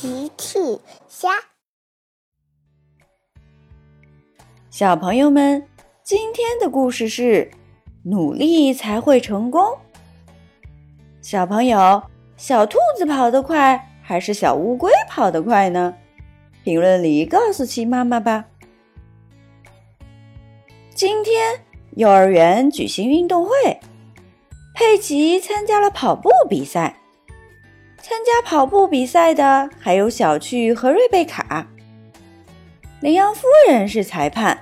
奇趣虾，小朋友们，今天的故事是努力才会成功。小朋友，小兔子跑得快还是小乌龟跑得快呢？评论里告诉奇妈妈吧。今天幼儿园举行运动会，佩奇参加了跑步比赛。参加跑步比赛的还有小趣和瑞贝卡。羚羊夫人是裁判，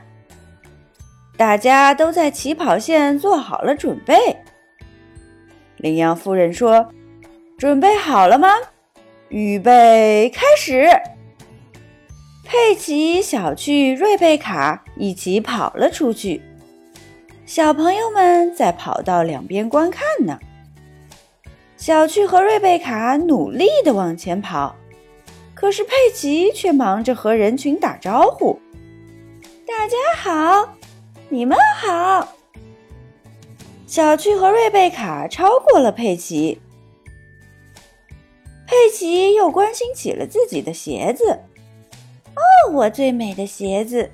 大家都在起跑线做好了准备。羚羊夫人说：“准备好了吗？预备，开始！”佩奇、小趣、瑞贝卡一起跑了出去，小朋友们在跑道两边观看呢。小趣和瑞贝卡努力地往前跑，可是佩奇却忙着和人群打招呼：“大家好，你们好。”小趣和瑞贝卡超过了佩奇，佩奇又关心起了自己的鞋子：“哦，我最美的鞋子！”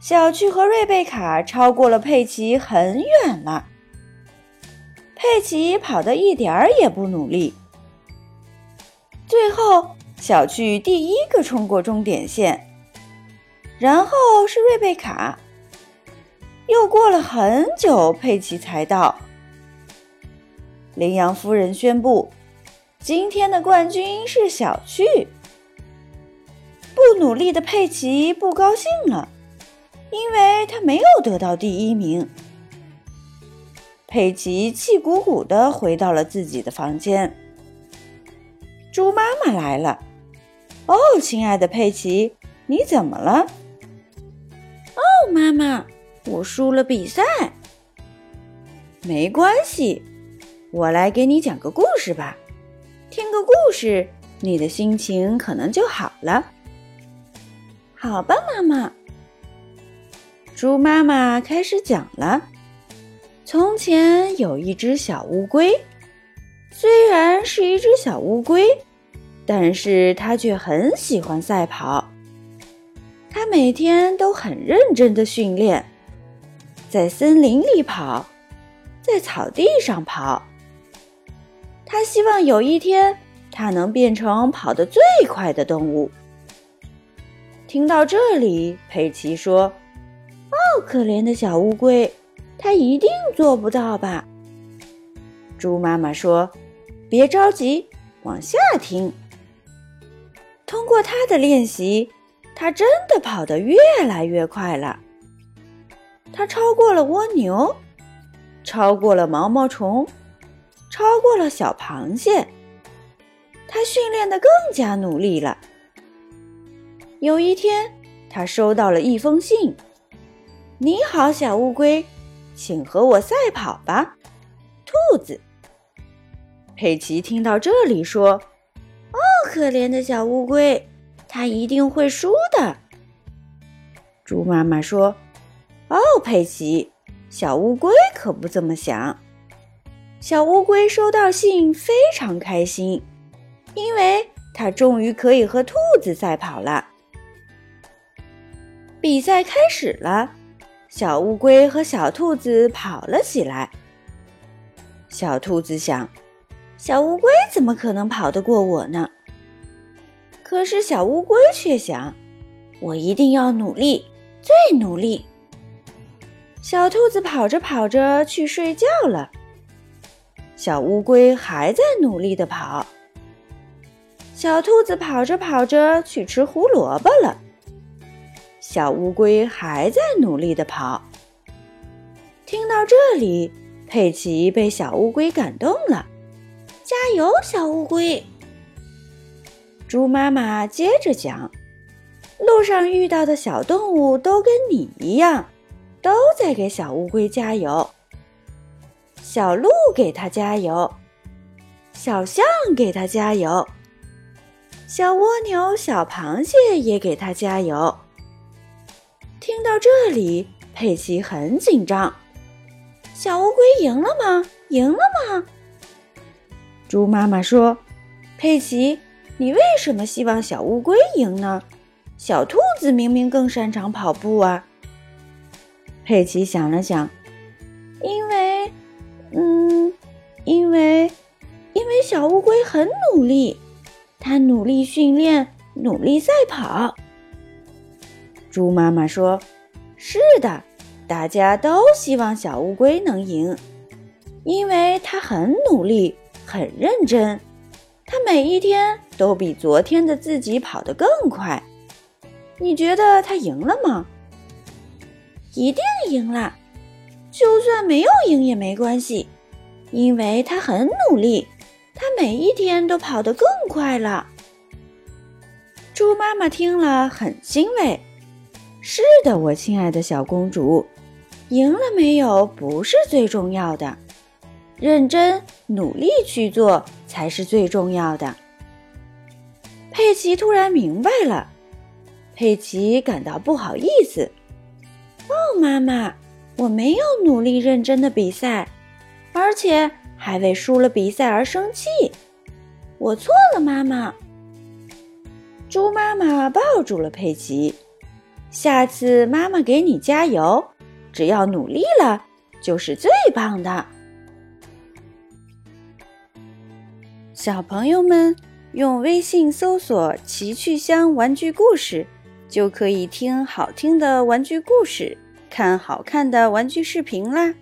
小趣和瑞贝卡超过了佩奇很远了。佩奇跑得一点儿也不努力，最后小趣第一个冲过终点线，然后是瑞贝卡，又过了很久，佩奇才到。羚羊夫人宣布，今天的冠军是小趣。不努力的佩奇不高兴了，因为他没有得到第一名。佩奇气鼓鼓地回到了自己的房间。猪妈妈来了。“哦，亲爱的佩奇，你怎么了？”“哦，妈妈，我输了比赛。”“没关系，我来给你讲个故事吧。听个故事，你的心情可能就好了。”“好吧，妈妈。”猪妈妈开始讲了。从前有一只小乌龟，虽然是一只小乌龟，但是它却很喜欢赛跑。它每天都很认真的训练，在森林里跑，在草地上跑。它希望有一天，它能变成跑得最快的动物。听到这里，佩奇说：“哦，可怜的小乌龟。”他一定做不到吧？猪妈妈说：“别着急，往下听。”通过他的练习，他真的跑得越来越快了。他超过了蜗牛，超过了毛毛虫，超过了小螃蟹。他训练的更加努力了。有一天，他收到了一封信：“你好，小乌龟。”请和我赛跑吧，兔子。佩奇听到这里说：“哦，可怜的小乌龟，它一定会输的。”猪妈妈说：“哦，佩奇，小乌龟可不这么想。”小乌龟收到信非常开心，因为它终于可以和兔子赛跑了。比赛开始了。小乌龟和小兔子跑了起来。小兔子想：“小乌龟怎么可能跑得过我呢？”可是小乌龟却想：“我一定要努力，最努力。”小兔子跑着跑着去睡觉了。小乌龟还在努力的跑。小兔子跑着跑着去吃胡萝卜了。小乌龟还在努力的跑。听到这里，佩奇被小乌龟感动了。加油，小乌龟！猪妈妈接着讲：路上遇到的小动物都跟你一样，都在给小乌龟加油。小鹿给它加油，小象给它加油，小蜗牛、小螃蟹也给它加油。听到这里，佩奇很紧张。小乌龟赢了吗？赢了吗？猪妈妈说：“佩奇，你为什么希望小乌龟赢呢？小兔子明明更擅长跑步啊！佩奇想了想，因为，嗯，因为，因为小乌龟很努力，它努力训练，努力赛跑。猪妈妈说：“是的，大家都希望小乌龟能赢，因为它很努力，很认真，它每一天都比昨天的自己跑得更快。”你觉得它赢了吗？一定赢了，就算没有赢也没关系，因为它很努力，它每一天都跑得更快了。猪妈妈听了很欣慰。是的，我亲爱的小公主，赢了没有不是最重要的，认真努力去做才是最重要的。佩奇突然明白了。佩奇感到不好意思。哦，妈妈，我没有努力认真的比赛，而且还为输了比赛而生气。我错了，妈妈。猪妈妈抱住了佩奇。下次妈妈给你加油，只要努力了，就是最棒的。小朋友们，用微信搜索“奇趣箱玩具故事”。就可以听好听的玩具故事，看好看的玩具视频啦。